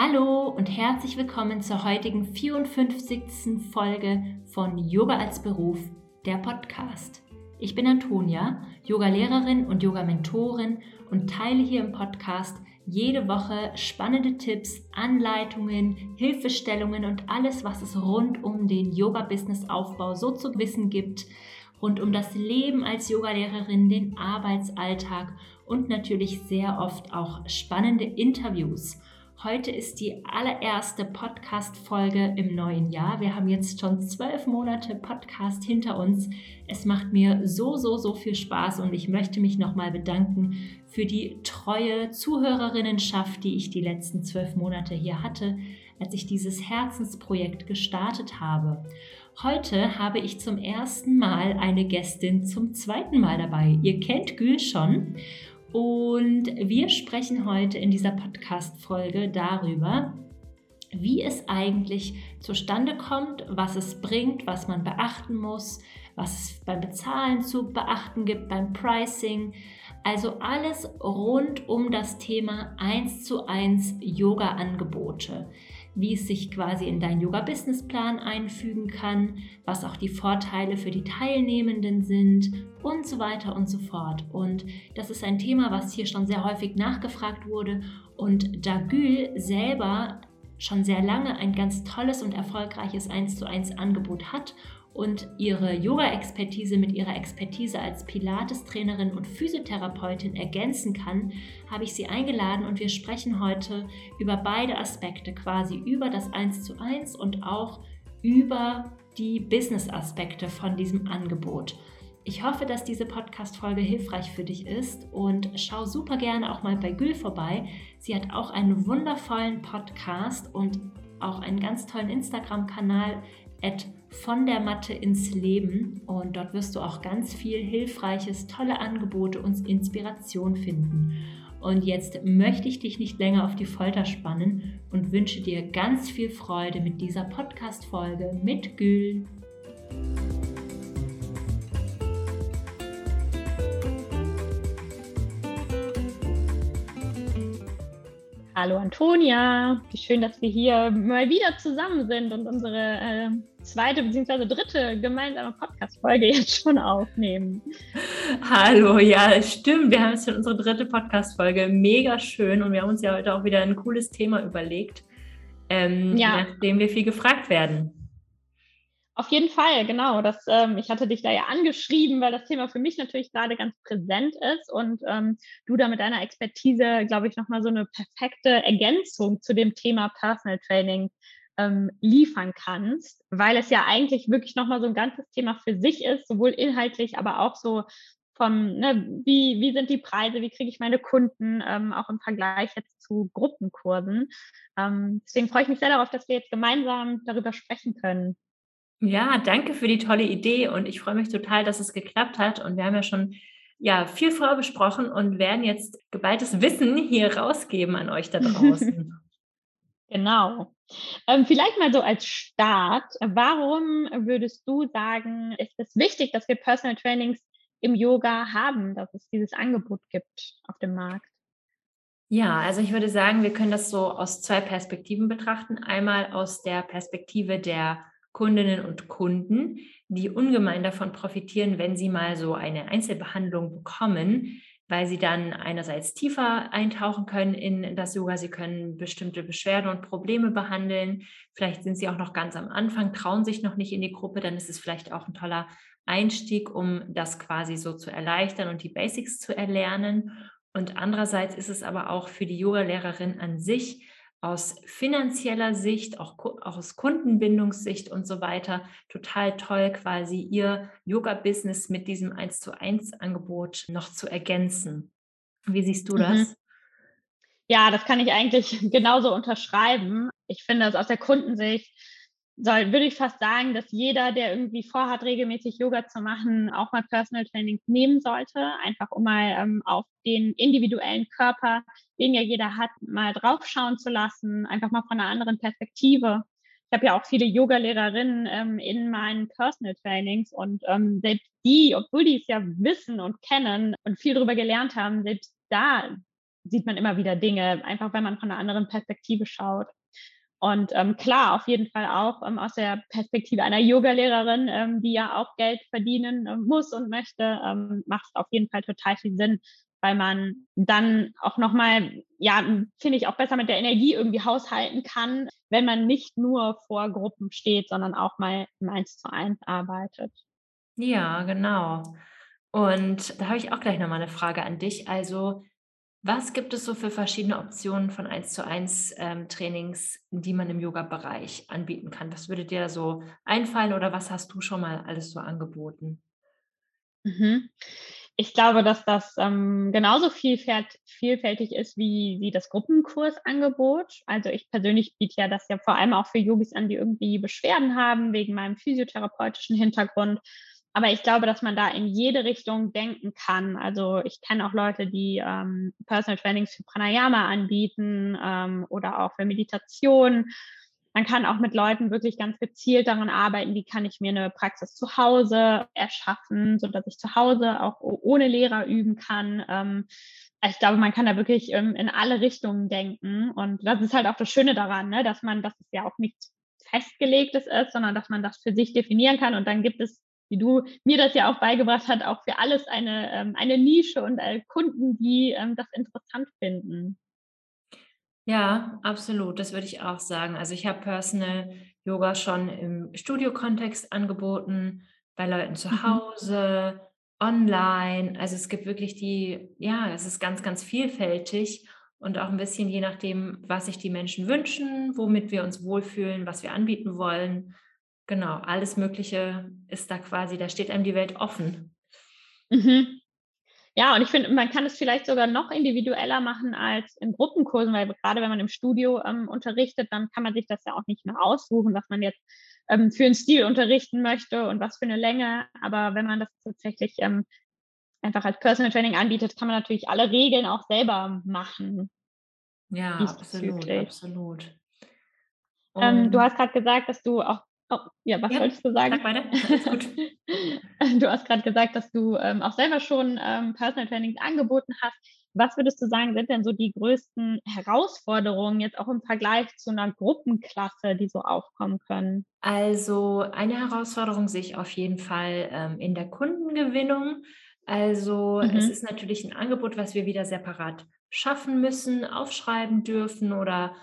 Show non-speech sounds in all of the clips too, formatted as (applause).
Hallo und herzlich willkommen zur heutigen 54. Folge von Yoga als Beruf, der Podcast. Ich bin Antonia, Yoga-Lehrerin und Yoga-Mentorin und teile hier im Podcast jede Woche spannende Tipps, Anleitungen, Hilfestellungen und alles, was es rund um den Yoga-Business-Aufbau so zu wissen gibt, rund um das Leben als Yogalehrerin, den Arbeitsalltag und natürlich sehr oft auch spannende Interviews. Heute ist die allererste Podcast-Folge im neuen Jahr. Wir haben jetzt schon zwölf Monate Podcast hinter uns. Es macht mir so, so, so viel Spaß und ich möchte mich nochmal bedanken für die treue Zuhörerinnenschaft, die ich die letzten zwölf Monate hier hatte, als ich dieses Herzensprojekt gestartet habe. Heute habe ich zum ersten Mal eine Gästin zum zweiten Mal dabei. Ihr kennt Gül schon und wir sprechen heute in dieser Podcast-Folge darüber, wie es eigentlich zustande kommt, was es bringt, was man beachten muss, was es beim Bezahlen zu beachten gibt, beim Pricing. Also alles rund um das Thema 1 zu 1 Yoga-Angebote wie es sich quasi in deinen Yoga-Businessplan einfügen kann, was auch die Vorteile für die Teilnehmenden sind und so weiter und so fort. Und das ist ein Thema, was hier schon sehr häufig nachgefragt wurde und Dagül selber schon sehr lange ein ganz tolles und erfolgreiches 1 zu 1 Angebot hat und ihre Yoga-Expertise mit ihrer Expertise als Pilates-Trainerin und Physiotherapeutin ergänzen kann, habe ich sie eingeladen und wir sprechen heute über beide Aspekte, quasi über das 1 zu 1 und auch über die Business-Aspekte von diesem Angebot. Ich hoffe, dass diese Podcast-Folge hilfreich für dich ist und schau super gerne auch mal bei Gül vorbei. Sie hat auch einen wundervollen Podcast und auch einen ganz tollen Instagram-Kanal, von der Matte ins Leben und dort wirst du auch ganz viel Hilfreiches, tolle Angebote und Inspiration finden. Und jetzt möchte ich dich nicht länger auf die Folter spannen und wünsche dir ganz viel Freude mit dieser Podcast-Folge mit Gül. Hallo Antonia, wie schön, dass wir hier mal wieder zusammen sind und unsere äh, zweite bzw. dritte gemeinsame Podcast-Folge jetzt schon aufnehmen. Hallo, ja, stimmt. Wir haben jetzt schon unsere dritte Podcast-Folge. Mega schön und wir haben uns ja heute auch wieder ein cooles Thema überlegt, ähm, ja. nachdem wir viel gefragt werden. Auf jeden Fall, genau. Das, ähm, ich hatte dich da ja angeschrieben, weil das Thema für mich natürlich gerade ganz präsent ist und ähm, du da mit deiner Expertise, glaube ich, nochmal so eine perfekte Ergänzung zu dem Thema Personal Training ähm, liefern kannst, weil es ja eigentlich wirklich nochmal so ein ganzes Thema für sich ist, sowohl inhaltlich, aber auch so vom, ne, wie, wie sind die Preise, wie kriege ich meine Kunden, ähm, auch im Vergleich jetzt zu Gruppenkursen. Ähm, deswegen freue ich mich sehr darauf, dass wir jetzt gemeinsam darüber sprechen können. Ja, danke für die tolle Idee und ich freue mich total, dass es geklappt hat. Und wir haben ja schon ja, viel vorbesprochen und werden jetzt geballtes Wissen hier rausgeben an euch da (laughs) draußen. Genau. Ähm, vielleicht mal so als Start, warum würdest du sagen, ist es wichtig, dass wir Personal Trainings im Yoga haben, dass es dieses Angebot gibt auf dem Markt? Ja, also ich würde sagen, wir können das so aus zwei Perspektiven betrachten. Einmal aus der Perspektive der Kundinnen und Kunden, die ungemein davon profitieren, wenn sie mal so eine Einzelbehandlung bekommen, weil sie dann einerseits tiefer eintauchen können in das Yoga, sie können bestimmte Beschwerden und Probleme behandeln. Vielleicht sind sie auch noch ganz am Anfang, trauen sich noch nicht in die Gruppe, dann ist es vielleicht auch ein toller Einstieg, um das quasi so zu erleichtern und die Basics zu erlernen. Und andererseits ist es aber auch für die Yoga-Lehrerin an sich aus finanzieller Sicht, auch, auch aus Kundenbindungssicht und so weiter total toll, quasi ihr Yoga-Business mit diesem 1 zu 1 Angebot noch zu ergänzen. Wie siehst du mhm. das? Ja, das kann ich eigentlich (laughs) genauso unterschreiben. Ich finde es aus der Kundensicht soll, würde ich fast sagen, dass jeder, der irgendwie vorhat, regelmäßig Yoga zu machen, auch mal Personal Trainings nehmen sollte, einfach um mal ähm, auf den individuellen Körper, den ja jeder hat, mal draufschauen zu lassen, einfach mal von einer anderen Perspektive. Ich habe ja auch viele Yoga-Lehrerinnen ähm, in meinen Personal Trainings und ähm, selbst die, obwohl die es ja wissen und kennen und viel darüber gelernt haben, selbst da sieht man immer wieder Dinge, einfach wenn man von einer anderen Perspektive schaut. Und ähm, klar, auf jeden Fall auch ähm, aus der Perspektive einer Yoga-Lehrerin, ähm, die ja auch Geld verdienen äh, muss und möchte, ähm, macht es auf jeden Fall total viel Sinn, weil man dann auch nochmal, ja, finde ich, auch besser mit der Energie irgendwie haushalten kann, wenn man nicht nur vor Gruppen steht, sondern auch mal im Eins zu eins arbeitet. Ja, genau. Und da habe ich auch gleich nochmal eine Frage an dich. Also, was gibt es so für verschiedene Optionen von 1 zu 1 ähm, Trainings, die man im Yoga-Bereich anbieten kann? Was würde dir da so einfallen oder was hast du schon mal alles so angeboten? Mhm. Ich glaube, dass das ähm, genauso vielfältig, ist wie, wie das Gruppenkursangebot. Also ich persönlich biete ja das ja vor allem auch für Yogis an, die irgendwie Beschwerden haben wegen meinem physiotherapeutischen Hintergrund aber ich glaube, dass man da in jede Richtung denken kann. Also ich kenne auch Leute, die ähm, Personal Trainings für Pranayama anbieten ähm, oder auch für Meditation. Man kann auch mit Leuten wirklich ganz gezielt daran arbeiten, wie kann ich mir eine Praxis zu Hause erschaffen, sodass ich zu Hause auch ohne Lehrer üben kann. Ähm, ich glaube, man kann da wirklich ähm, in alle Richtungen denken. Und das ist halt auch das Schöne daran, ne? dass man, dass es ja auch nichts Festgelegtes ist, sondern dass man das für sich definieren kann. Und dann gibt es wie du mir das ja auch beigebracht hast, auch für alles eine, ähm, eine Nische und äh, Kunden, die ähm, das interessant finden. Ja, absolut. Das würde ich auch sagen. Also ich habe Personal Yoga schon im Studiokontext angeboten, bei Leuten zu mhm. Hause, online. Also es gibt wirklich die, ja, es ist ganz, ganz vielfältig und auch ein bisschen je nachdem, was sich die Menschen wünschen, womit wir uns wohlfühlen, was wir anbieten wollen. Genau, alles Mögliche ist da quasi, da steht einem die Welt offen. Mhm. Ja, und ich finde, man kann es vielleicht sogar noch individueller machen als in Gruppenkursen, weil gerade wenn man im Studio ähm, unterrichtet, dann kann man sich das ja auch nicht mehr aussuchen, was man jetzt ähm, für einen Stil unterrichten möchte und was für eine Länge. Aber wenn man das tatsächlich ähm, einfach als Personal Training anbietet, kann man natürlich alle Regeln auch selber machen. Ja, absolut, absolut. Ähm, du hast gerade gesagt, dass du auch Oh, ja, was ja, wolltest du sagen? Sag weiter. gut. (laughs) Du hast gerade gesagt, dass du ähm, auch selber schon ähm, Personal Trainings angeboten hast. Was würdest du sagen, sind denn so die größten Herausforderungen jetzt auch im Vergleich zu einer Gruppenklasse, die so aufkommen können? Also eine Herausforderung sehe ich auf jeden Fall ähm, in der Kundengewinnung. Also mhm. es ist natürlich ein Angebot, was wir wieder separat schaffen müssen, aufschreiben dürfen oder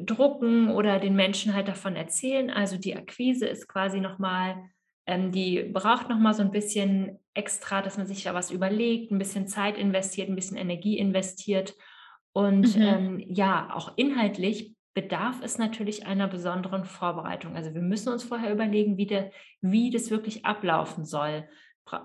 drucken oder den Menschen halt davon erzählen. Also die Akquise ist quasi nochmal, ähm, die braucht nochmal so ein bisschen extra, dass man sich da was überlegt, ein bisschen Zeit investiert, ein bisschen Energie investiert. Und mhm. ähm, ja, auch inhaltlich bedarf es natürlich einer besonderen Vorbereitung. Also wir müssen uns vorher überlegen, wie, de, wie das wirklich ablaufen soll.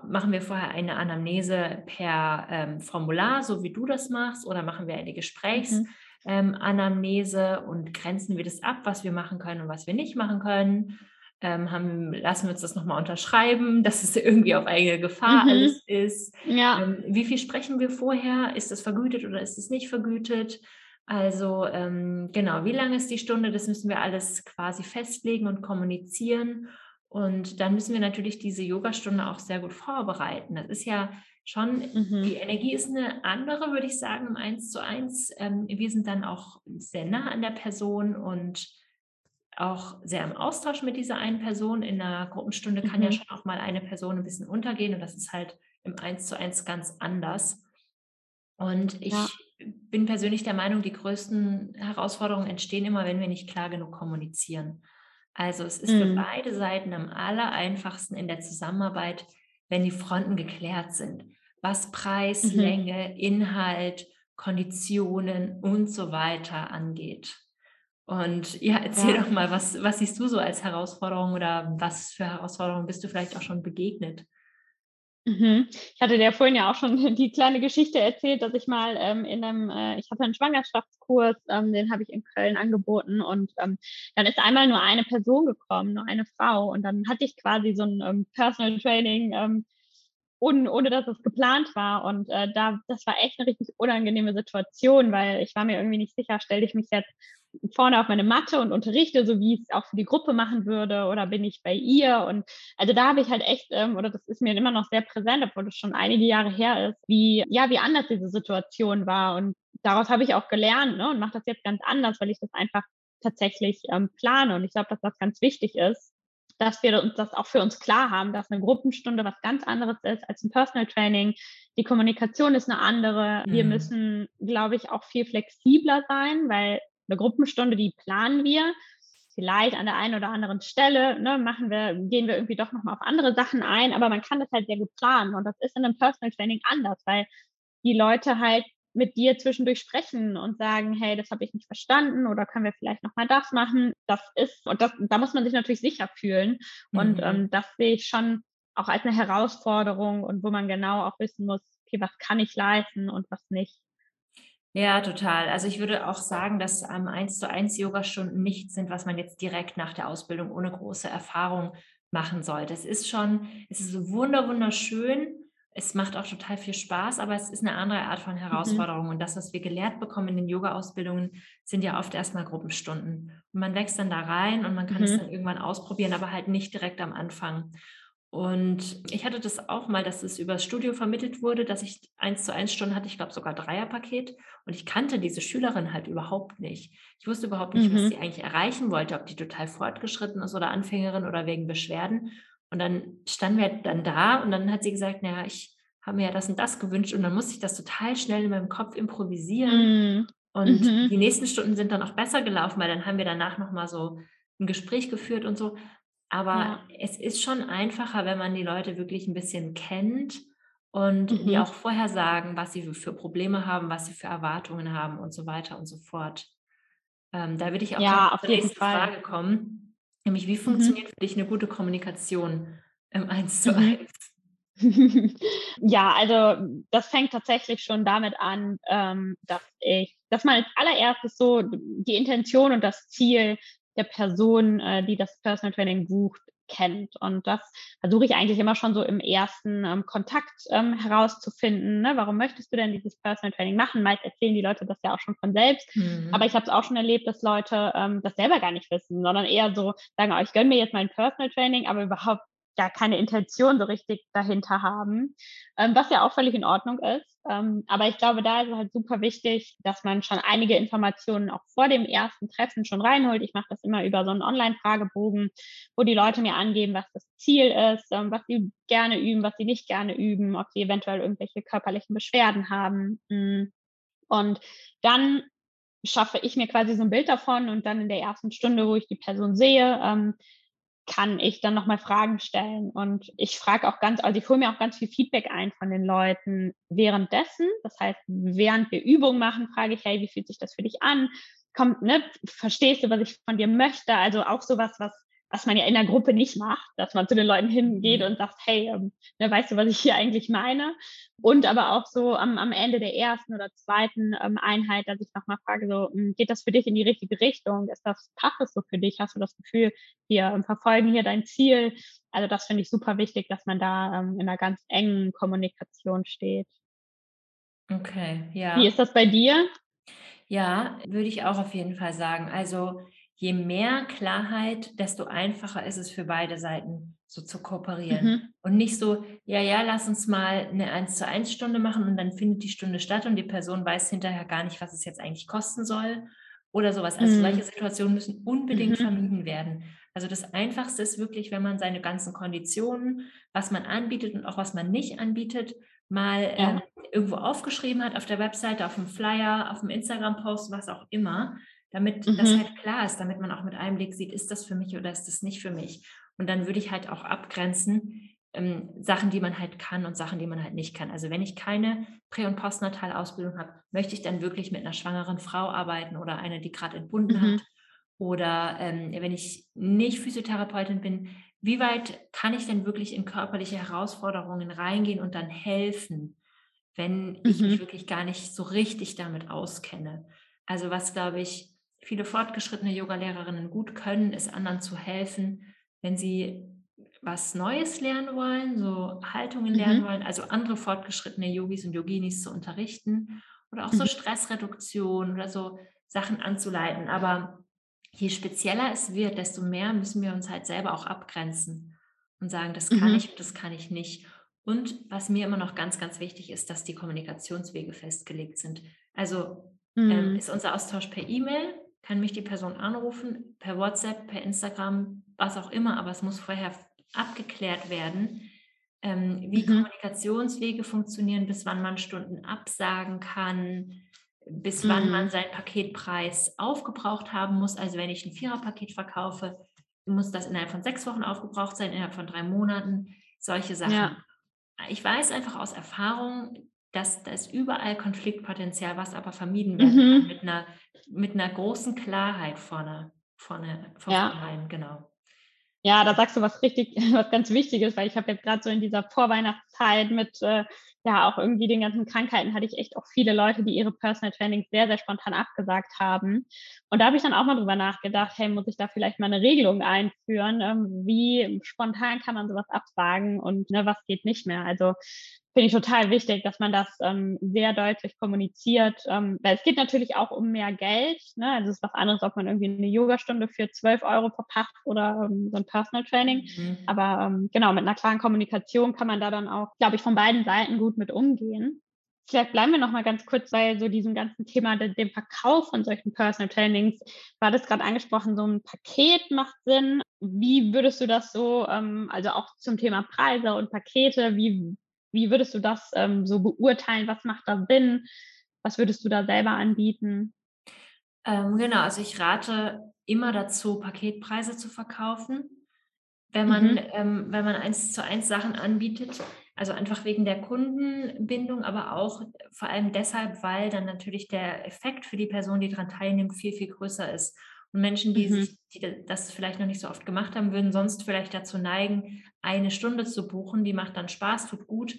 Machen wir vorher eine Anamnese per ähm, Formular, so wie du das machst, oder machen wir eine Gesprächs- mhm ähm, Anamnese und grenzen wir das ab, was wir machen können und was wir nicht machen können. Ähm, haben, lassen wir uns das nochmal unterschreiben, (laughs) dass es irgendwie auf eigene Gefahr mhm. alles ist. Ja. Ähm, wie viel sprechen wir vorher? Ist das vergütet oder ist es nicht vergütet? Also ähm, genau, wie lange ist die Stunde? Das müssen wir alles quasi festlegen und kommunizieren. Und dann müssen wir natürlich diese Yogastunde auch sehr gut vorbereiten. Das ist ja schon, mhm. die Energie ist eine andere, würde ich sagen, im Eins zu eins. Ähm, wir sind dann auch sehr nah an der Person und auch sehr im Austausch mit dieser einen Person. In einer Gruppenstunde kann mhm. ja schon auch mal eine Person ein bisschen untergehen und das ist halt im Eins zu eins ganz anders. Und ich ja. bin persönlich der Meinung, die größten Herausforderungen entstehen immer, wenn wir nicht klar genug kommunizieren. Also es ist mhm. für beide Seiten am aller einfachsten in der Zusammenarbeit, wenn die Fronten geklärt sind was Preis, mhm. Länge, Inhalt, Konditionen und so weiter angeht. Und ja, erzähl ja. doch mal, was, was siehst du so als Herausforderung oder was für Herausforderungen bist du vielleicht auch schon begegnet? Mhm. Ich hatte dir vorhin ja auch schon (laughs) die kleine Geschichte erzählt, dass ich mal ähm, in einem, äh, ich hatte einen Schwangerschaftskurs, ähm, den habe ich in Köln angeboten und ähm, dann ist einmal nur eine Person gekommen, nur eine Frau und dann hatte ich quasi so ein ähm, Personal Training ähm, ohne, ohne dass es geplant war. Und äh, da, das war echt eine richtig unangenehme Situation, weil ich war mir irgendwie nicht sicher, stelle ich mich jetzt vorne auf meine Matte und unterrichte, so wie ich es auch für die Gruppe machen würde, oder bin ich bei ihr? Und also da habe ich halt echt, ähm, oder das ist mir immer noch sehr präsent, obwohl das schon einige Jahre her ist, wie, ja, wie anders diese Situation war und daraus habe ich auch gelernt ne, und mache das jetzt ganz anders, weil ich das einfach tatsächlich ähm, plane. Und ich glaube, dass das ganz wichtig ist, dass wir uns das auch für uns klar haben, dass eine Gruppenstunde was ganz anderes ist als ein Personal Training. Die Kommunikation ist eine andere. Mhm. Wir müssen, glaube ich, auch viel flexibler sein, weil eine Gruppenstunde, die planen wir. Vielleicht an der einen oder anderen Stelle ne, machen wir, gehen wir irgendwie doch nochmal auf andere Sachen ein, aber man kann das halt sehr gut planen. Und das ist in einem Personal Training anders, weil die Leute halt mit dir zwischendurch sprechen und sagen, hey, das habe ich nicht verstanden oder können wir vielleicht nochmal das machen. Das ist, und das, da muss man sich natürlich sicher fühlen. Und mhm. ähm, das sehe ich schon auch als eine Herausforderung und wo man genau auch wissen muss, okay, was kann ich leisten und was nicht. Ja, total. Also ich würde auch sagen, dass ähm, 1 zu 1 Yogastunden nicht sind, was man jetzt direkt nach der Ausbildung ohne große Erfahrung machen sollte. Es ist schon, es ist so wunder, wunderschön, es macht auch total viel Spaß, aber es ist eine andere Art von mhm. Herausforderung. Mhm. Und das, was wir gelehrt bekommen in den Yoga-Ausbildungen, sind ja oft erstmal Gruppenstunden. Und man wächst dann da rein und man kann mhm. es dann irgendwann ausprobieren, aber halt nicht direkt am Anfang. Und ich hatte das auch mal, dass es übers Studio vermittelt wurde, dass ich eins zu eins Stunden hatte, ich glaube sogar Dreierpaket. Und ich kannte diese Schülerin halt überhaupt nicht. Ich wusste überhaupt nicht, mhm. was sie eigentlich erreichen wollte, ob die total fortgeschritten ist oder Anfängerin oder wegen Beschwerden. Und dann standen wir dann da und dann hat sie gesagt, naja, ich habe mir ja das und das gewünscht und dann musste ich das total schnell in meinem Kopf improvisieren. Mm. Und mhm. die nächsten Stunden sind dann auch besser gelaufen, weil dann haben wir danach nochmal so ein Gespräch geführt und so. Aber ja. es ist schon einfacher, wenn man die Leute wirklich ein bisschen kennt und mhm. die auch vorher sagen, was sie für Probleme haben, was sie für Erwartungen haben und so weiter und so fort. Ähm, da würde ich auch ja, auf die nächste Fall. Frage kommen. Nämlich, wie mhm. funktioniert mhm. für dich eine gute Kommunikation im 1 zu 1? Mhm. (laughs) ja, also das fängt tatsächlich schon damit an, ähm, dass ich, dass man als allererstes so die Intention und das Ziel der Person, äh, die das Personal Training bucht, kennt. Und das versuche ich eigentlich immer schon so im ersten ähm, Kontakt ähm, herauszufinden. Ne? Warum möchtest du denn dieses Personal Training machen? Meist erzählen die Leute das ja auch schon von selbst. Mhm. Aber ich habe es auch schon erlebt, dass Leute ähm, das selber gar nicht wissen, sondern eher so sagen, oh, ich gönne mir jetzt mein Personal Training, aber überhaupt ja keine Intention so richtig dahinter haben, ähm, was ja auch völlig in Ordnung ist. Ähm, aber ich glaube, da ist es halt super wichtig, dass man schon einige Informationen auch vor dem ersten Treffen schon reinholt. Ich mache das immer über so einen Online-Fragebogen, wo die Leute mir angeben, was das Ziel ist, ähm, was sie gerne üben, was sie nicht gerne üben, ob sie eventuell irgendwelche körperlichen Beschwerden haben. Mm. Und dann schaffe ich mir quasi so ein Bild davon und dann in der ersten Stunde, wo ich die Person sehe, ähm, kann ich dann nochmal Fragen stellen. Und ich frage auch ganz, also ich hole mir auch ganz viel Feedback ein von den Leuten währenddessen. Das heißt, während wir Übungen machen, frage ich, hey, wie fühlt sich das für dich an? Kommt, ne, verstehst du, was ich von dir möchte? Also auch sowas, was was man ja in der Gruppe nicht macht, dass man zu den Leuten hingeht mhm. und sagt, hey, ähm, ne, weißt du, was ich hier eigentlich meine? Und aber auch so am, am Ende der ersten oder zweiten ähm, Einheit, dass ich nochmal frage, so, hm, geht das für dich in die richtige Richtung? Ist das, passt das so für dich? Hast du das Gefühl, wir ähm, verfolgen hier dein Ziel? Also das finde ich super wichtig, dass man da ähm, in einer ganz engen Kommunikation steht. Okay, ja. Wie ist das bei dir? Ja, würde ich auch auf jeden Fall sagen. Also je mehr Klarheit, desto einfacher ist es für beide Seiten, so zu kooperieren. Mhm. Und nicht so, ja, ja, lass uns mal eine 1 zu 1 Stunde machen und dann findet die Stunde statt und die Person weiß hinterher gar nicht, was es jetzt eigentlich kosten soll oder sowas. Also mhm. solche Situationen müssen unbedingt mhm. vermieden werden. Also das Einfachste ist wirklich, wenn man seine ganzen Konditionen, was man anbietet und auch was man nicht anbietet, mal ja. äh, irgendwo aufgeschrieben hat auf der Webseite, auf dem Flyer, auf dem Instagram-Post, was auch immer, damit mhm. das halt klar ist, damit man auch mit einem Blick sieht, ist das für mich oder ist das nicht für mich. Und dann würde ich halt auch abgrenzen, ähm, Sachen, die man halt kann und Sachen, die man halt nicht kann. Also wenn ich keine Prä- und Postnatalausbildung habe, möchte ich dann wirklich mit einer schwangeren Frau arbeiten oder eine, die gerade entbunden mhm. hat. Oder ähm, wenn ich nicht Physiotherapeutin bin, wie weit kann ich denn wirklich in körperliche Herausforderungen reingehen und dann helfen, wenn mhm. ich mich wirklich gar nicht so richtig damit auskenne? Also was, glaube ich, viele fortgeschrittene Yogalehrerinnen gut können, ist anderen zu helfen, wenn sie was Neues lernen wollen, so Haltungen mhm. lernen wollen, also andere fortgeschrittene Yogis und Yoginis zu unterrichten oder auch so mhm. Stressreduktion oder so Sachen anzuleiten. Aber je spezieller es wird, desto mehr müssen wir uns halt selber auch abgrenzen und sagen, das kann mhm. ich und das kann ich nicht. Und was mir immer noch ganz, ganz wichtig ist, dass die Kommunikationswege festgelegt sind. Also ähm, mhm. ähm, ist unser Austausch per E-Mail, kann mich die Person anrufen, per WhatsApp, per Instagram, was auch immer, aber es muss vorher abgeklärt werden, ähm, wie mhm. Kommunikationswege funktionieren, bis wann man Stunden absagen kann, bis mhm. wann man seinen Paketpreis aufgebraucht haben muss. Also wenn ich ein Viererpaket verkaufe, muss das innerhalb von sechs Wochen aufgebraucht sein, innerhalb von drei Monaten, solche Sachen. Ja. Ich weiß einfach aus Erfahrung, dass da ist überall Konfliktpotenzial, was aber vermieden werden mhm. mit einer, mit einer großen Klarheit vorne, vorne, vornherein, ja. genau. Ja, da sagst du was richtig, (laughs) was ganz Wichtiges, weil ich habe jetzt gerade so in dieser Vorweihnachtszeit mit äh, ja auch irgendwie den ganzen Krankheiten hatte ich echt auch viele Leute, die ihre Personal Training sehr, sehr spontan abgesagt haben. Und da habe ich dann auch mal drüber nachgedacht, hey, muss ich da vielleicht mal eine Regelung einführen? Ähm, wie spontan kann man sowas absagen und ne, was geht nicht mehr? Also finde ich total wichtig, dass man das ähm, sehr deutlich kommuniziert, ähm, weil es geht natürlich auch um mehr Geld. Ne? Also es ist was anderes, ob man irgendwie eine Yogastunde für 12 Euro verpackt oder ähm, so ein Personal Training. Mhm. Aber ähm, genau, mit einer klaren Kommunikation kann man da dann auch, glaube ich, von beiden Seiten gut mit umgehen. Vielleicht bleiben wir noch mal ganz kurz bei so diesem ganzen Thema de, dem Verkauf von solchen Personal Trainings. War das gerade angesprochen, so ein Paket macht Sinn. Wie würdest du das so, ähm, also auch zum Thema Preise und Pakete, wie wie würdest du das ähm, so beurteilen? Was macht da Sinn? Was würdest du da selber anbieten? Ähm, genau, also ich rate immer dazu, Paketpreise zu verkaufen. Wenn man, mhm. ähm, wenn man eins zu eins Sachen anbietet, also einfach wegen der Kundenbindung, aber auch vor allem deshalb, weil dann natürlich der Effekt für die Person, die daran teilnimmt, viel, viel größer ist. Und Menschen, die, mhm. sich, die das vielleicht noch nicht so oft gemacht haben, würden sonst vielleicht dazu neigen, eine Stunde zu buchen. Die macht dann Spaß, tut gut.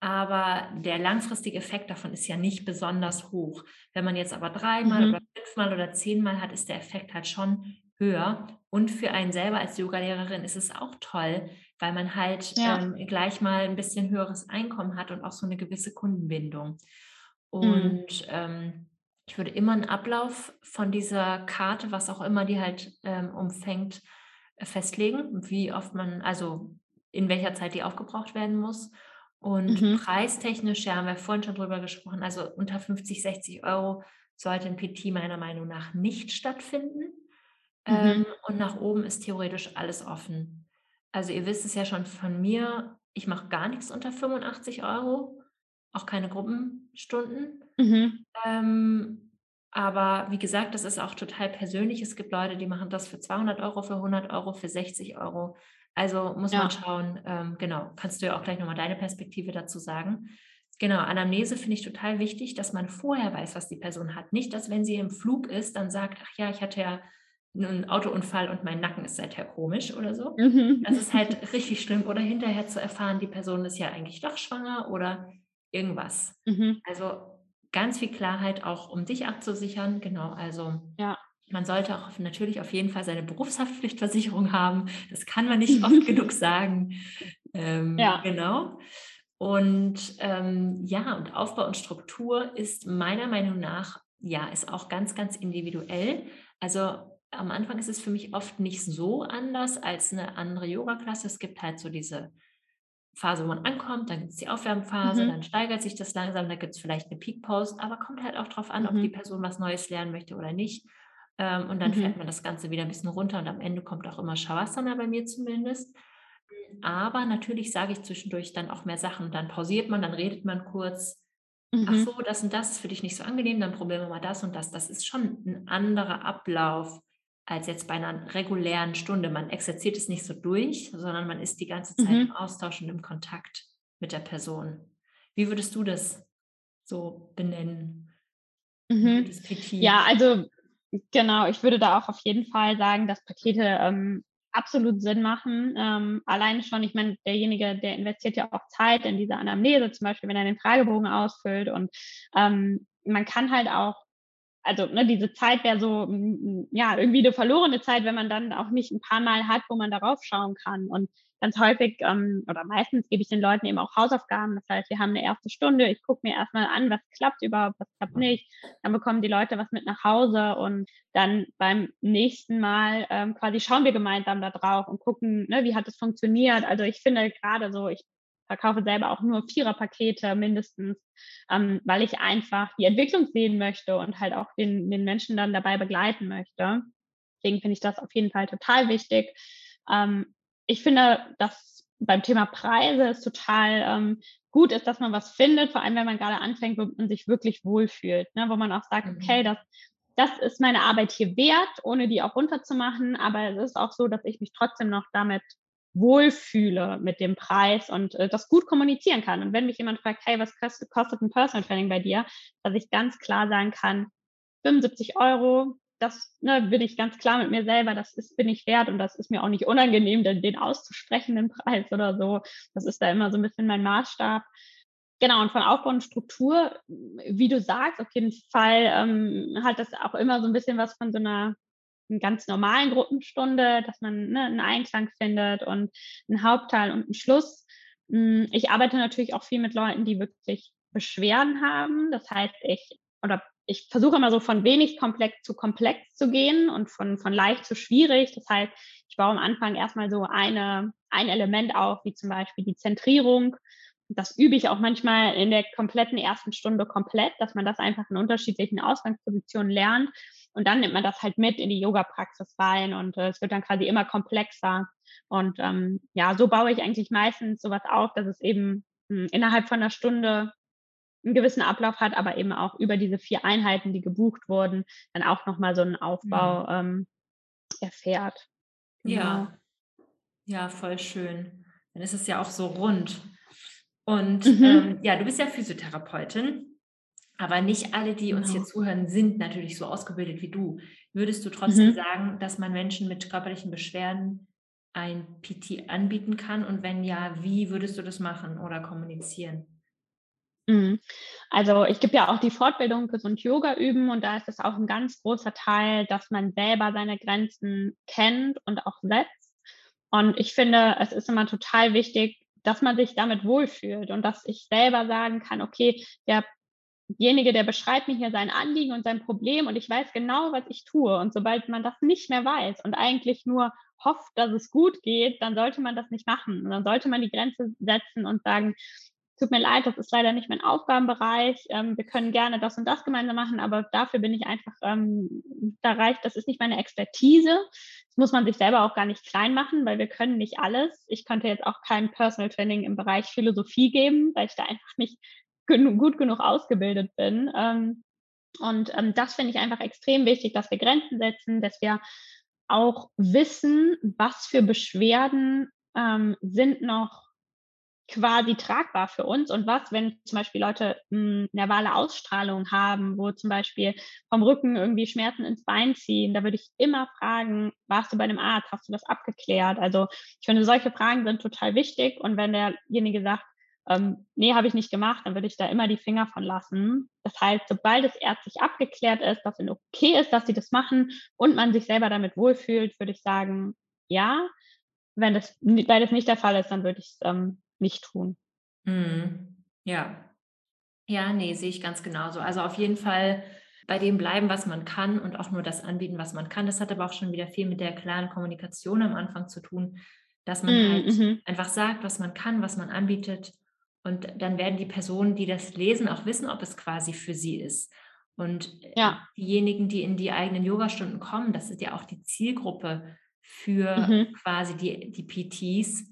Aber der langfristige Effekt davon ist ja nicht besonders hoch. Wenn man jetzt aber dreimal mhm. oder fünfmal oder zehnmal hat, ist der Effekt halt schon höher. Und für einen selber als Yogalehrerin ist es auch toll, weil man halt ja. ähm, gleich mal ein bisschen höheres Einkommen hat und auch so eine gewisse Kundenbindung. Mhm. Und mhm. ähm, ich würde immer einen Ablauf von dieser Karte, was auch immer die halt ähm, umfängt, äh, festlegen, wie oft man, also in welcher Zeit die aufgebraucht werden muss. Und mhm. preistechnisch, ja, haben wir vorhin schon drüber gesprochen, also unter 50, 60 Euro sollte ein PT meiner Meinung nach nicht stattfinden. Mhm. Ähm, und nach oben ist theoretisch alles offen. Also ihr wisst es ja schon von mir, ich mache gar nichts unter 85 Euro, auch keine Gruppenstunden. Mhm. Ähm, aber wie gesagt, das ist auch total persönlich. Es gibt Leute, die machen das für 200 Euro, für 100 Euro, für 60 Euro. Also muss ja. man schauen, ähm, genau, kannst du ja auch gleich nochmal deine Perspektive dazu sagen. Genau, Anamnese finde ich total wichtig, dass man vorher weiß, was die Person hat. Nicht, dass wenn sie im Flug ist, dann sagt, ach ja, ich hatte ja einen Autounfall und mein Nacken ist seither komisch oder so. Mhm. Das ist halt (laughs) richtig schlimm. Oder hinterher zu erfahren, die Person ist ja eigentlich doch schwanger oder irgendwas. Mhm. Also ganz viel Klarheit auch, um dich abzusichern. Genau, also ja. man sollte auch natürlich auf jeden Fall seine Berufshaftpflichtversicherung (laughs) haben. Das kann man nicht oft (laughs) genug sagen. Ähm, ja. Genau. Und ähm, ja, und Aufbau und Struktur ist meiner Meinung nach, ja, ist auch ganz, ganz individuell. Also am Anfang ist es für mich oft nicht so anders als eine andere Yoga-Klasse. Es gibt halt so diese Phase, wo man ankommt, dann gibt es die Aufwärmphase, mhm. dann steigert sich das langsam, dann gibt es vielleicht eine Peak Post, aber kommt halt auch darauf an, mhm. ob die Person was Neues lernen möchte oder nicht. Ähm, und dann mhm. fährt man das Ganze wieder ein bisschen runter und am Ende kommt auch immer Shavasana bei mir zumindest. Aber natürlich sage ich zwischendurch dann auch mehr Sachen. Dann pausiert man, dann redet man kurz. Ach mhm. so, das und das ist für dich nicht so angenehm, dann probieren wir mal das und das. Das ist schon ein anderer Ablauf als jetzt bei einer regulären Stunde. Man exerziert es nicht so durch, sondern man ist die ganze Zeit mhm. im Austausch und im Kontakt mit der Person. Wie würdest du das so benennen? Mhm. Ja, also genau, ich würde da auch auf jeden Fall sagen, dass Pakete ähm, absolut Sinn machen. Ähm, alleine schon, ich meine, derjenige, der investiert ja auch Zeit in diese Anamnese, zum Beispiel, wenn er den Fragebogen ausfüllt und ähm, man kann halt auch also ne, diese Zeit wäre so, ja, irgendwie eine verlorene Zeit, wenn man dann auch nicht ein paar Mal hat, wo man darauf schauen kann. Und ganz häufig ähm, oder meistens gebe ich den Leuten eben auch Hausaufgaben. Das heißt, wir haben eine erste Stunde, ich gucke mir erstmal an, was klappt überhaupt, was klappt nicht. Dann bekommen die Leute was mit nach Hause und dann beim nächsten Mal ähm, quasi schauen wir gemeinsam da drauf und gucken, ne, wie hat es funktioniert. Also ich finde gerade so, ich verkaufe selber auch nur Viererpakete mindestens, ähm, weil ich einfach die Entwicklung sehen möchte und halt auch den, den Menschen dann dabei begleiten möchte. Deswegen finde ich das auf jeden Fall total wichtig. Ähm, ich finde, dass beim Thema Preise es total ähm, gut ist, dass man was findet, vor allem wenn man gerade anfängt, wo man sich wirklich wohlfühlt, ne? wo man auch sagt, okay, mhm. das, das ist meine Arbeit hier wert, ohne die auch runterzumachen, aber es ist auch so, dass ich mich trotzdem noch damit wohlfühle mit dem Preis und äh, das gut kommunizieren kann. Und wenn mich jemand fragt, hey, was kostet, kostet ein Personal Training bei dir, dass ich ganz klar sagen kann, 75 Euro, das ne, bin ich ganz klar mit mir selber, das ist, bin ich wert und das ist mir auch nicht unangenehm, den, den auszusprechen, den Preis oder so. Das ist da immer so ein bisschen mein Maßstab. Genau, und von Aufbau und Struktur, wie du sagst, auf jeden Fall ähm, hat das auch immer so ein bisschen was von so einer ganz normalen Gruppenstunde, dass man ne, einen Einklang findet und einen Hauptteil und einen Schluss. Hm, ich arbeite natürlich auch viel mit Leuten, die wirklich Beschwerden haben. Das heißt, ich oder ich versuche immer so von wenig komplex zu komplex zu gehen und von, von leicht zu schwierig. Das heißt, ich baue am Anfang erstmal so eine, ein Element auf, wie zum Beispiel die Zentrierung. Das übe ich auch manchmal in der kompletten ersten Stunde komplett, dass man das einfach in unterschiedlichen Ausgangspositionen lernt. Und dann nimmt man das halt mit in die Yoga-Praxis rein und äh, es wird dann quasi immer komplexer. Und ähm, ja, so baue ich eigentlich meistens sowas auf, dass es eben mh, hm, innerhalb von einer Stunde einen gewissen Ablauf hat, aber eben auch über diese vier Einheiten, die gebucht wurden, dann auch nochmal so einen Aufbau mhm. ähm, erfährt. Genau. Ja, ja, voll schön. Dann ist es ja auch so rund. Und mhm. ähm, ja, du bist ja Physiotherapeutin, aber nicht alle, die uns genau. hier zuhören, sind natürlich so ausgebildet wie du. Würdest du trotzdem mhm. sagen, dass man Menschen mit körperlichen Beschwerden ein PT anbieten kann? Und wenn ja, wie würdest du das machen oder kommunizieren? Mhm. Also ich gebe ja auch die Fortbildung Gesund Yoga üben und da ist es auch ein ganz großer Teil, dass man selber seine Grenzen kennt und auch setzt. Und ich finde, es ist immer total wichtig, dass man sich damit wohlfühlt und dass ich selber sagen kann, okay, derjenige, der beschreibt mir hier sein Anliegen und sein Problem und ich weiß genau, was ich tue. Und sobald man das nicht mehr weiß und eigentlich nur hofft, dass es gut geht, dann sollte man das nicht machen. Und dann sollte man die Grenze setzen und sagen, tut mir leid, das ist leider nicht mein Aufgabenbereich. Ähm, wir können gerne das und das gemeinsam machen, aber dafür bin ich einfach, ähm, da reicht, das ist nicht meine Expertise. Das muss man sich selber auch gar nicht klein machen, weil wir können nicht alles. Ich könnte jetzt auch kein Personal Training im Bereich Philosophie geben, weil ich da einfach nicht gut genug ausgebildet bin. Ähm, und ähm, das finde ich einfach extrem wichtig, dass wir Grenzen setzen, dass wir auch wissen, was für Beschwerden ähm, sind noch quasi tragbar für uns und was, wenn zum Beispiel Leute hm, nervale Ausstrahlung haben, wo zum Beispiel vom Rücken irgendwie Schmerzen ins Bein ziehen, da würde ich immer fragen, warst du bei einem Arzt, hast du das abgeklärt? Also ich finde, solche Fragen sind total wichtig und wenn derjenige sagt, ähm, nee, habe ich nicht gemacht, dann würde ich da immer die Finger von lassen. Das heißt, sobald es ärztlich abgeklärt ist, dass es okay ist, dass sie das machen und man sich selber damit wohlfühlt, würde ich sagen, ja. Wenn das, weil das nicht der Fall ist, dann würde ich es ähm, nicht tun. Mhm. Ja. Ja, nee, sehe ich ganz genauso. Also auf jeden Fall bei dem bleiben, was man kann und auch nur das anbieten, was man kann. Das hat aber auch schon wieder viel mit der klaren Kommunikation am Anfang zu tun, dass man mhm. halt mhm. einfach sagt, was man kann, was man anbietet. Und dann werden die Personen, die das lesen, auch wissen, ob es quasi für sie ist. Und ja. diejenigen, die in die eigenen Yogastunden kommen, das ist ja auch die Zielgruppe für mhm. quasi die, die PTs.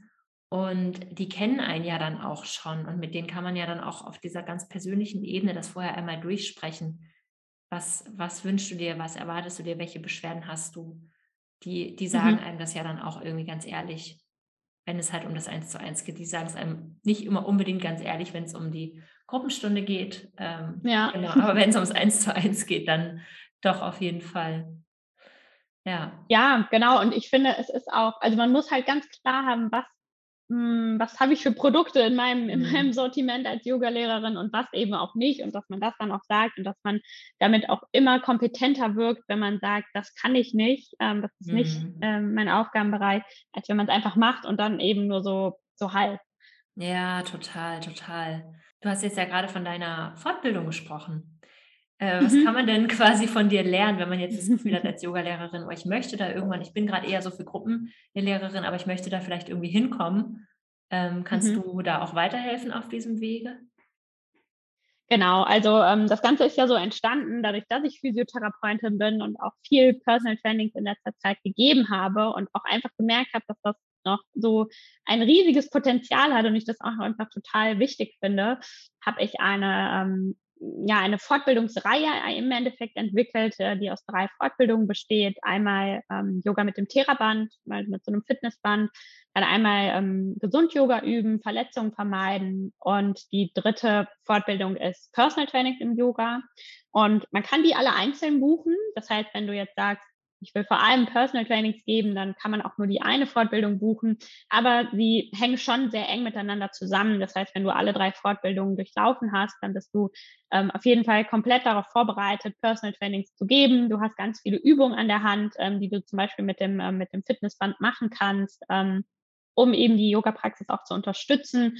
Und die kennen einen ja dann auch schon und mit denen kann man ja dann auch auf dieser ganz persönlichen Ebene das vorher einmal durchsprechen. Was, was wünschst du dir, was erwartest du dir, welche Beschwerden hast du? Die, die sagen mhm. einem das ja dann auch irgendwie ganz ehrlich, wenn es halt um das Eins zu eins geht. Die sagen es einem nicht immer unbedingt ganz ehrlich, wenn es um die Gruppenstunde geht. Ähm, ja. Genau, aber wenn es ums Eins zu eins geht, dann doch auf jeden Fall. Ja. Ja, genau. Und ich finde, es ist auch, also man muss halt ganz klar haben, was hm, was habe ich für Produkte in meinem, in mhm. meinem Sortiment als Yogalehrerin und was eben auch nicht und dass man das dann auch sagt und dass man damit auch immer kompetenter wirkt, wenn man sagt, das kann ich nicht, ähm, das ist mhm. nicht ähm, mein Aufgabenbereich, als wenn man es einfach macht und dann eben nur so, so halb. Ja, total, total. Du hast jetzt ja gerade von deiner Fortbildung gesprochen. Äh, was mhm. kann man denn (laughs) quasi von dir lernen, wenn man jetzt das Gefühl hat (laughs) als Yogalehrerin, oh, ich möchte da irgendwann, ich bin gerade eher so für Gruppenlehrerin, aber ich möchte da vielleicht irgendwie hinkommen. Ähm, kannst mhm. du da auch weiterhelfen auf diesem Wege? Genau, also ähm, das Ganze ist ja so entstanden, dadurch, dass ich Physiotherapeutin bin und auch viel Personal Trainings in letzter Zeit gegeben habe und auch einfach gemerkt habe, dass das noch so ein riesiges Potenzial hat und ich das auch einfach total wichtig finde, habe ich eine ähm, ja, eine Fortbildungsreihe im Endeffekt entwickelt, äh, die aus drei Fortbildungen besteht. Einmal ähm, Yoga mit dem Theraband, mal mit so einem Fitnessband, dann einmal ähm, Gesund-Yoga üben, Verletzungen vermeiden und die dritte Fortbildung ist Personal Training im Yoga. Und man kann die alle einzeln buchen. Das heißt, wenn du jetzt sagst, ich will vor allem Personal Trainings geben, dann kann man auch nur die eine Fortbildung buchen. Aber sie hängen schon sehr eng miteinander zusammen. Das heißt, wenn du alle drei Fortbildungen durchlaufen hast, dann bist du ähm, auf jeden Fall komplett darauf vorbereitet, Personal Trainings zu geben. Du hast ganz viele Übungen an der Hand, ähm, die du zum Beispiel mit dem, äh, mit dem Fitnessband machen kannst, ähm, um eben die Yoga-Praxis auch zu unterstützen.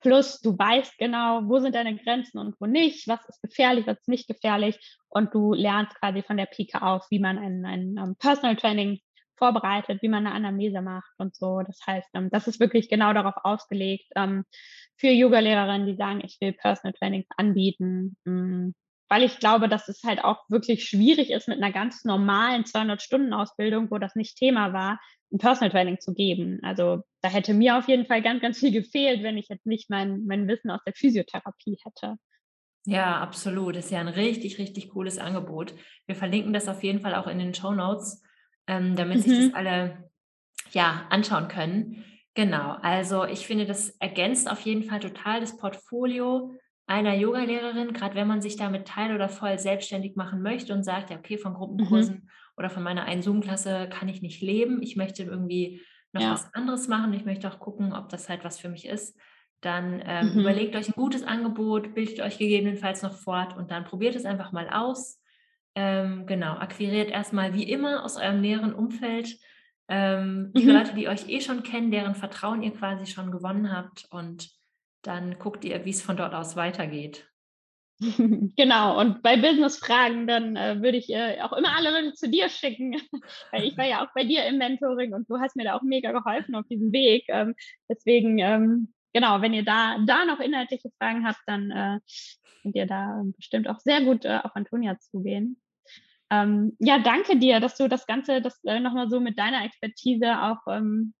Plus du weißt genau, wo sind deine Grenzen und wo nicht, was ist gefährlich, was ist nicht gefährlich. Und du lernst quasi von der Pike auf, wie man ein, ein, ein Personal Training vorbereitet, wie man eine Anamnese macht und so. Das heißt, ähm, das ist wirklich genau darauf ausgelegt ähm, für Yoga-Lehrerinnen, die sagen, ich will Personal Trainings anbieten, mm, weil ich glaube, dass es halt auch wirklich schwierig ist, mit einer ganz normalen 200-Stunden-Ausbildung, wo das nicht Thema war, ein Personal Training zu geben. Also da hätte mir auf jeden Fall ganz, ganz viel gefehlt, wenn ich jetzt nicht mein, mein Wissen aus der Physiotherapie hätte. Ja, absolut. Das ist ja ein richtig, richtig cooles Angebot. Wir verlinken das auf jeden Fall auch in den Show Notes, ähm, damit mhm. sich das mhm. alle ja, anschauen können. Genau, also ich finde, das ergänzt auf jeden Fall total das Portfolio einer Yogalehrerin, gerade wenn man sich damit teil oder voll selbstständig machen möchte und sagt, ja, okay, von mhm. Gruppenkursen mhm. oder von meiner einen Zoom-Klasse kann ich nicht leben. Ich möchte irgendwie noch ja. was anderes machen. Ich möchte auch gucken, ob das halt was für mich ist. Dann ähm, mhm. überlegt euch ein gutes Angebot, bildet euch gegebenenfalls noch fort und dann probiert es einfach mal aus. Ähm, genau, akquiriert erstmal wie immer aus eurem näheren Umfeld ähm, die mhm. Leute, die euch eh schon kennen, deren Vertrauen ihr quasi schon gewonnen habt und dann guckt ihr, wie es von dort aus weitergeht. (laughs) Genau, und bei Business-Fragen, dann äh, würde ich äh, auch immer alle zu dir schicken, (laughs) weil ich war ja auch bei dir im Mentoring und du hast mir da auch mega geholfen auf diesem Weg. Ähm, deswegen, ähm, genau, wenn ihr da, da noch inhaltliche Fragen habt, dann äh, könnt ihr da bestimmt auch sehr gut äh, auf Antonia zugehen. Ähm, ja, danke dir, dass du das Ganze das äh, nochmal so mit deiner Expertise auch ähm,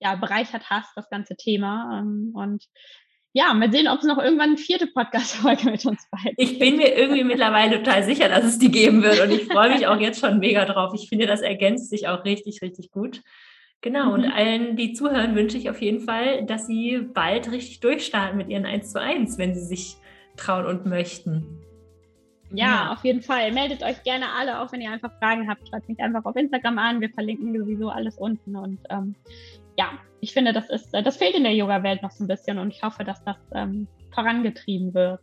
ja, bereichert hast, das ganze Thema. Ähm, und ja, mal sehen, ob es noch irgendwann eine vierte Podcast-Folge mit uns beiden Ich bin mir irgendwie mittlerweile total sicher, dass es die geben wird und ich freue mich auch jetzt schon mega drauf. Ich finde, das ergänzt sich auch richtig, richtig gut. Genau, mhm. und allen, die zuhören, wünsche ich auf jeden Fall, dass sie bald richtig durchstarten mit ihren 1 zu 1, wenn sie sich trauen und möchten. Ja, ja, auf jeden Fall. Meldet euch gerne alle, auch wenn ihr einfach Fragen habt. Schreibt mich einfach auf Instagram an. Wir verlinken sowieso alles unten. Und ähm, ja, ich finde, das ist, äh, das fehlt in der Yoga-Welt noch so ein bisschen und ich hoffe, dass das ähm, vorangetrieben wird.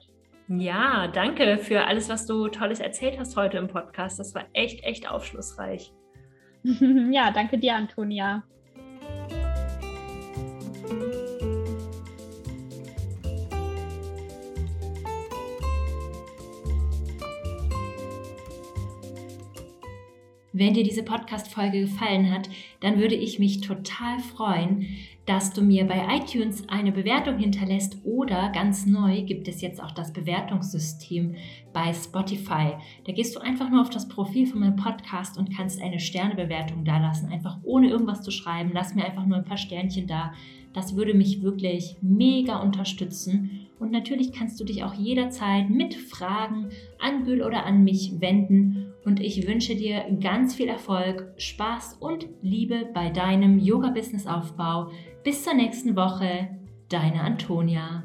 Ja, danke für alles, was du Tolles erzählt hast heute im Podcast. Das war echt, echt aufschlussreich. (laughs) ja, danke dir, Antonia. Wenn dir diese Podcast-Folge gefallen hat, dann würde ich mich total freuen, dass du mir bei iTunes eine Bewertung hinterlässt oder ganz neu gibt es jetzt auch das Bewertungssystem bei Spotify. Da gehst du einfach nur auf das Profil von meinem Podcast und kannst eine Sternebewertung da lassen, einfach ohne irgendwas zu schreiben. Lass mir einfach nur ein paar Sternchen da. Das würde mich wirklich mega unterstützen. Und natürlich kannst du dich auch jederzeit mit Fragen an Gül oder an mich wenden und ich wünsche dir ganz viel Erfolg, Spaß und Liebe bei deinem Yoga-Business-Aufbau. Bis zur nächsten Woche, deine Antonia.